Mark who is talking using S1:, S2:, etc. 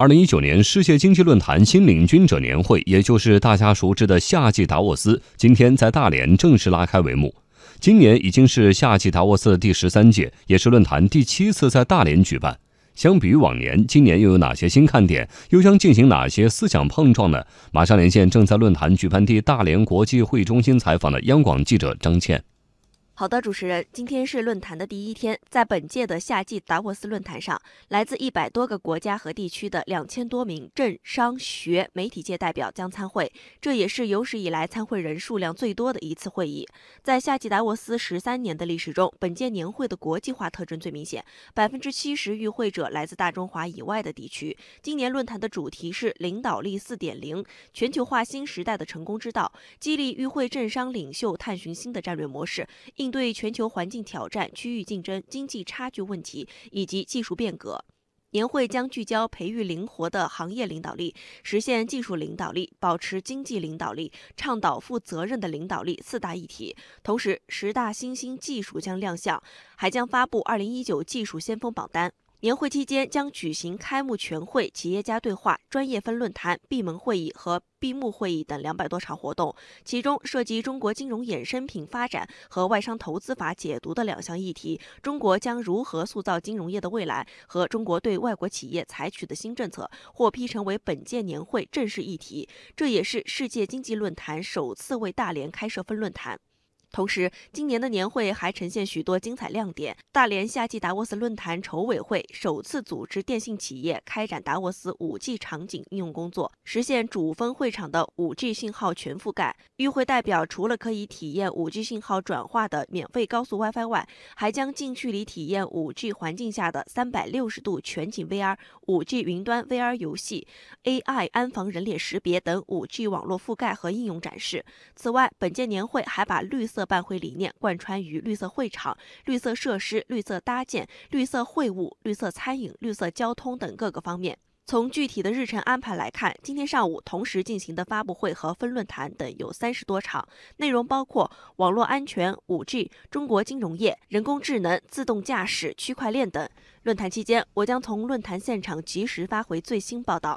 S1: 二零一九年世界经济论坛新领军者年会，也就是大家熟知的夏季达沃斯，今天在大连正式拉开帷幕。今年已经是夏季达沃斯的第十三届，也是论坛第七次在大连举办。相比于往年，今年又有哪些新看点？又将进行哪些思想碰撞呢？马上连线正在论坛举办地大连国际会议中心采访的央广记者张倩。
S2: 好的，主持人，今天是论坛的第一天，在本届的夏季达沃斯论坛上，来自一百多个国家和地区的两千多名政商学媒体界代表将参会，这也是有史以来参会人数量最多的一次会议。在夏季达沃斯十三年的历史中，本届年会的国际化特征最明显，百分之七十与会者来自大中华以外的地区。今年论坛的主题是领导力四点零，全球化新时代的成功之道，激励与会政商领袖探寻新的战略模式，应。对全球环境挑战、区域竞争、经济差距问题以及技术变革，年会将聚焦培育灵活的行业领导力、实现技术领导力、保持经济领导力、倡导负责任的领导力四大议题。同时，十大新兴技术将亮相，还将发布二零一九技术先锋榜单。年会期间将举行开幕全会、企业家对话、专业分论坛、闭门会议和闭幕会议等两百多场活动，其中涉及中国金融衍生品发展和外商投资法解读的两项议题，中国将如何塑造金融业的未来和中国对外国企业采取的新政策，获批成为本届年会正式议题。这也是世界经济论坛首次为大连开设分论坛。同时，今年的年会还呈现许多精彩亮点。大连夏季达沃斯论坛筹委会首次组织电信企业开展达沃斯 5G 场景应用工作，实现主峰会场的 5G 信号全覆盖。与会代表除了可以体验 5G 信号转化的免费高速 WiFi 外，还将近距离体验 5G 环境下的360度全景 VR、5G 云端 VR 游戏、AI 安防人脸识别等 5G 网络覆盖和应用展示。此外，本届年会还把绿色办会理念贯穿于绿色会场、绿色设施、绿色搭建、绿色会务、绿色餐饮、绿色交通等各个方面。从具体的日程安排来看，今天上午同时进行的发布会和分论坛等有三十多场，内容包括网络安全、五 G、中国金融业、人工智能、自动驾驶、区块链等。论坛期间，我将从论坛现场及时发回最新报道。